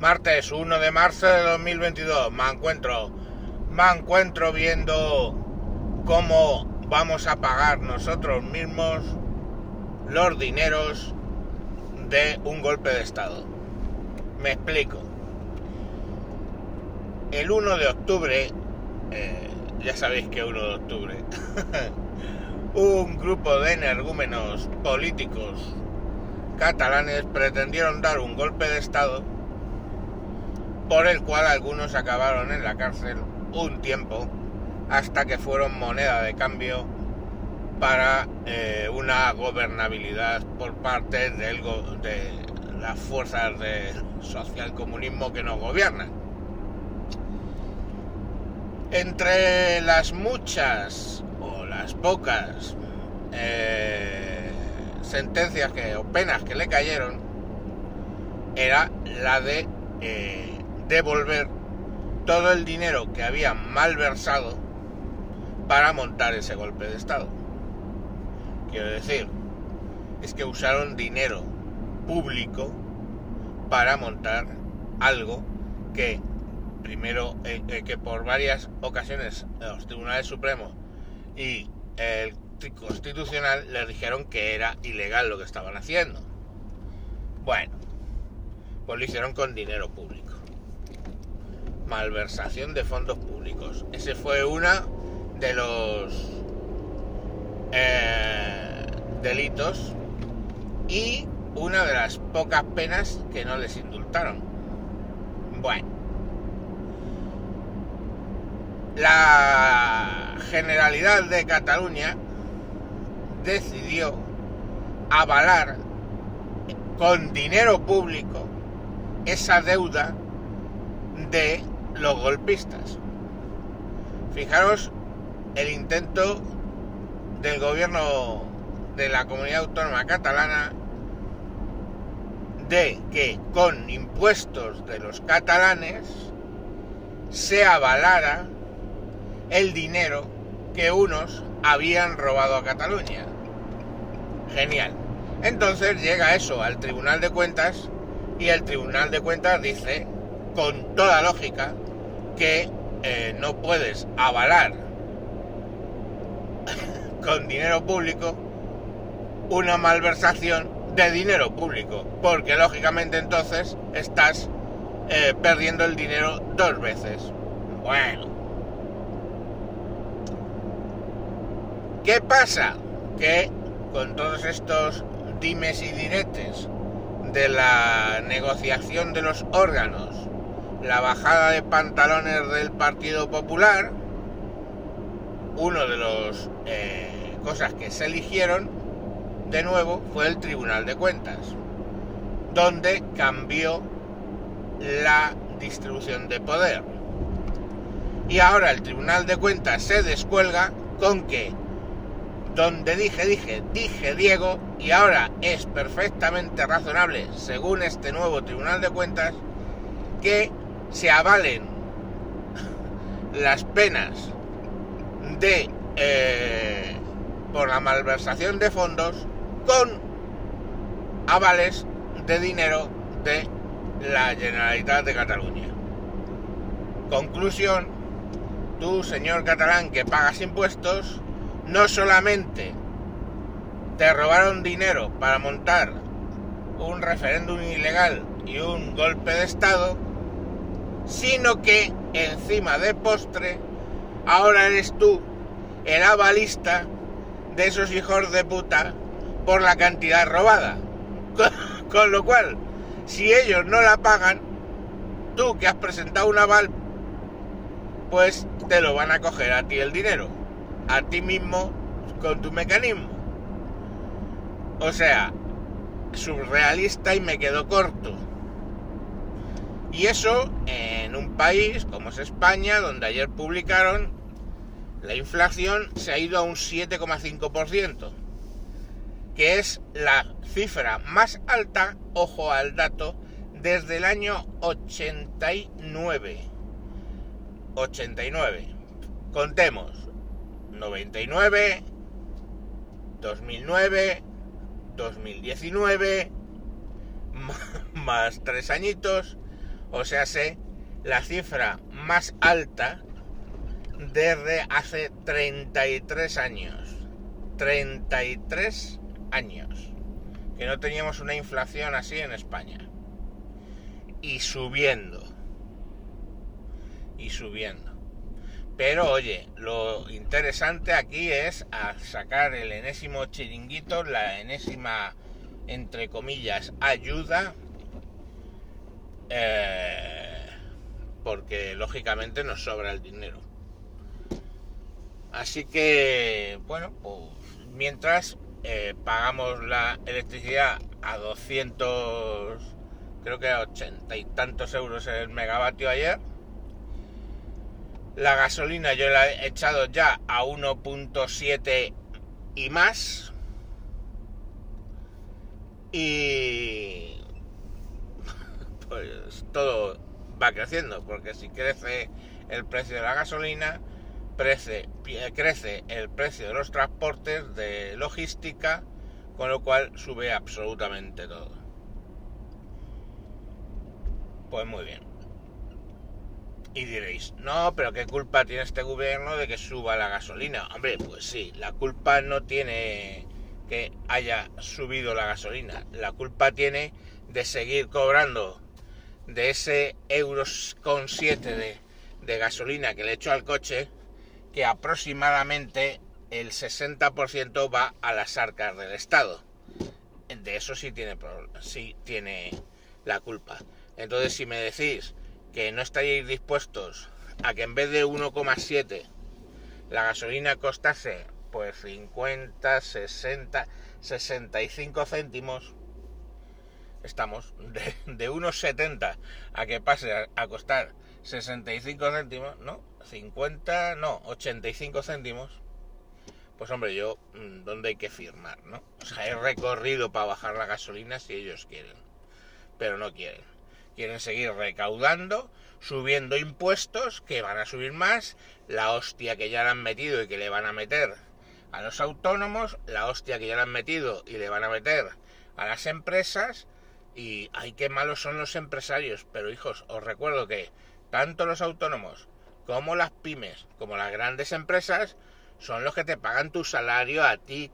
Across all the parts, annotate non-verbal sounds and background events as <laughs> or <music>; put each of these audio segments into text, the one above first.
Martes 1 de marzo de 2022. Me encuentro, me encuentro viendo cómo vamos a pagar nosotros mismos los dineros de un golpe de Estado. Me explico. El 1 de octubre, eh, ya sabéis que 1 de octubre, <laughs> un grupo de energúmenos políticos catalanes pretendieron dar un golpe de Estado por el cual algunos acabaron en la cárcel un tiempo hasta que fueron moneda de cambio para eh, una gobernabilidad por parte de las fuerzas de socialcomunismo que nos gobiernan. Entre las muchas o las pocas eh, sentencias que, o penas que le cayeron, era la de eh, devolver todo el dinero que habían malversado para montar ese golpe de Estado. Quiero decir, es que usaron dinero público para montar algo que primero eh, eh, que por varias ocasiones los tribunales supremos y el constitucional les dijeron que era ilegal lo que estaban haciendo. Bueno, pues lo hicieron con dinero público malversación de fondos públicos. Ese fue uno de los eh, delitos y una de las pocas penas que no les indultaron. Bueno, la Generalidad de Cataluña decidió avalar con dinero público esa deuda de los golpistas. Fijaros el intento del gobierno de la comunidad autónoma catalana de que con impuestos de los catalanes se avalara el dinero que unos habían robado a Cataluña. Genial. Entonces llega eso al Tribunal de Cuentas y el Tribunal de Cuentas dice, con toda lógica, que eh, no puedes avalar con dinero público una malversación de dinero público, porque lógicamente entonces estás eh, perdiendo el dinero dos veces. Bueno. ¿Qué pasa? Que con todos estos dimes y diretes de la negociación de los órganos la bajada de pantalones del Partido Popular, uno de los eh, cosas que se eligieron de nuevo fue el Tribunal de Cuentas, donde cambió la distribución de poder. Y ahora el Tribunal de Cuentas se descuelga con que donde dije, dije, dije Diego, y ahora es perfectamente razonable, según este nuevo Tribunal de Cuentas, que se avalen las penas de eh, por la malversación de fondos con avales de dinero de la Generalitat de Cataluña. Conclusión, tú, señor catalán, que pagas impuestos, no solamente te robaron dinero para montar un referéndum ilegal y un golpe de Estado, sino que encima de postre, ahora eres tú el avalista de esos hijos de puta por la cantidad robada. Con, lo cual, si ellos no la pagan, tú que has presentado un aval, pues te lo van a coger a ti el dinero, a ti mismo con tu mecanismo. O sea, surrealista y me quedo corto. Y eso en un país como es España, donde ayer publicaron, la inflación se ha ido a un 7,5%, que es la cifra más alta, ojo al dato, desde el año 89. 89. Contemos. 99, 2009, 2019, más tres añitos, O sea, sé la cifra más alta desde hace 33 años. 33 años. Que no teníamos una inflación así en España. Y subiendo. Y subiendo. Pero oye, lo interesante aquí es sacar el enésimo chiringuito, la enésima, entre comillas, ayuda. Eh, porque lógicamente nos sobra el dinero. Así que, bueno, pues mientras eh, pagamos la electricidad a 200, creo que a 80 y tantos euros el megavatio ayer. La gasolina yo la he echado ya a 1.7 y más. Y todo va creciendo, porque si crece el precio de la gasolina, crece, crece el precio de los transportes, de logística, con lo cual sube absolutamente todo. Pues muy bien. Y diréis, no, pero ¿qué culpa tiene este gobierno de que suba la gasolina? Hombre, pues sí, la culpa no tiene que haya subido la gasolina. La culpa tiene de seguir cobrando de ese euros con 7 de, de gasolina que le echo al coche que aproximadamente el 60% va a las arcas del Estado. De eso sí tiene, sí tiene la culpa. Entonces, si me decís que no estáis dispuestos a que en vez de 1,7 la gasolina costase pues 50, 60, 65 céntimos, estamos de, de 1,70 a que pase a costar 65 céntimos, ¿no? 50, no, 85 céntimos. Pues hombre, yo, mm, ¿dónde hay que firmar, no? O he recorrido para bajar la gasolina si ellos quieren. Pero no quieren. Quieren seguir recaudando, subiendo impuestos, que van a subir más, la hostia que ya le han metido y que le van a meter a los autónomos, la hostia que ya le han metido y le van a meter a las empresas, y ay, qué malos son los empresarios. Pero hijos, os recuerdo que tanto los autónomos como las pymes, como las grandes empresas, son los que te pagan tu salario a ti,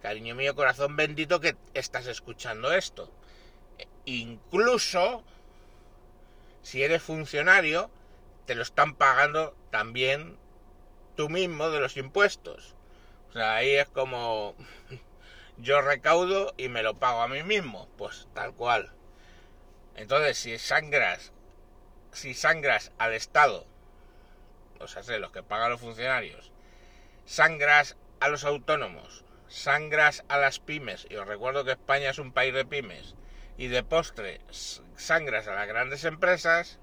cariño mío, corazón bendito que estás escuchando esto. Incluso si eres funcionario, te lo están pagando también tú mismo de los impuestos. O sea, ahí es como yo recaudo y me lo pago a mí mismo, pues tal cual. Entonces, si sangras si sangras al Estado, o sea, sé, los que pagan los funcionarios, sangras a los autónomos, sangras a las pymes, y os recuerdo que España es un país de pymes, y de postre sangras a las grandes empresas,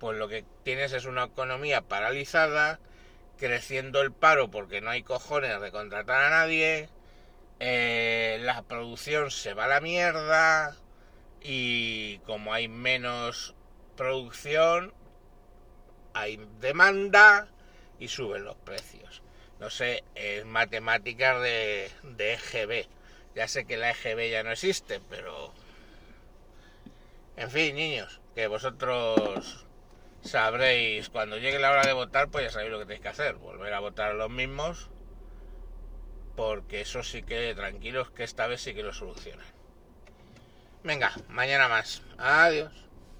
pues lo que tienes es una economía paralizada, creciendo el paro porque no hay cojones de contratar a nadie, eh, la producción se va a la mierda, y como hay menos producción, hay demanda y suben los precios. No sé, es matemáticas de, de EGB. Ya sé que la EGB ya no existe, pero... En fin, niños, que vosotros sabréis, cuando llegue la hora de votar, pues ya sabéis lo que tenéis que hacer. Volver a votar a los mismos, porque eso sí que tranquilos, que esta vez sí que lo solucionan. Venga, mañana más. Adiós.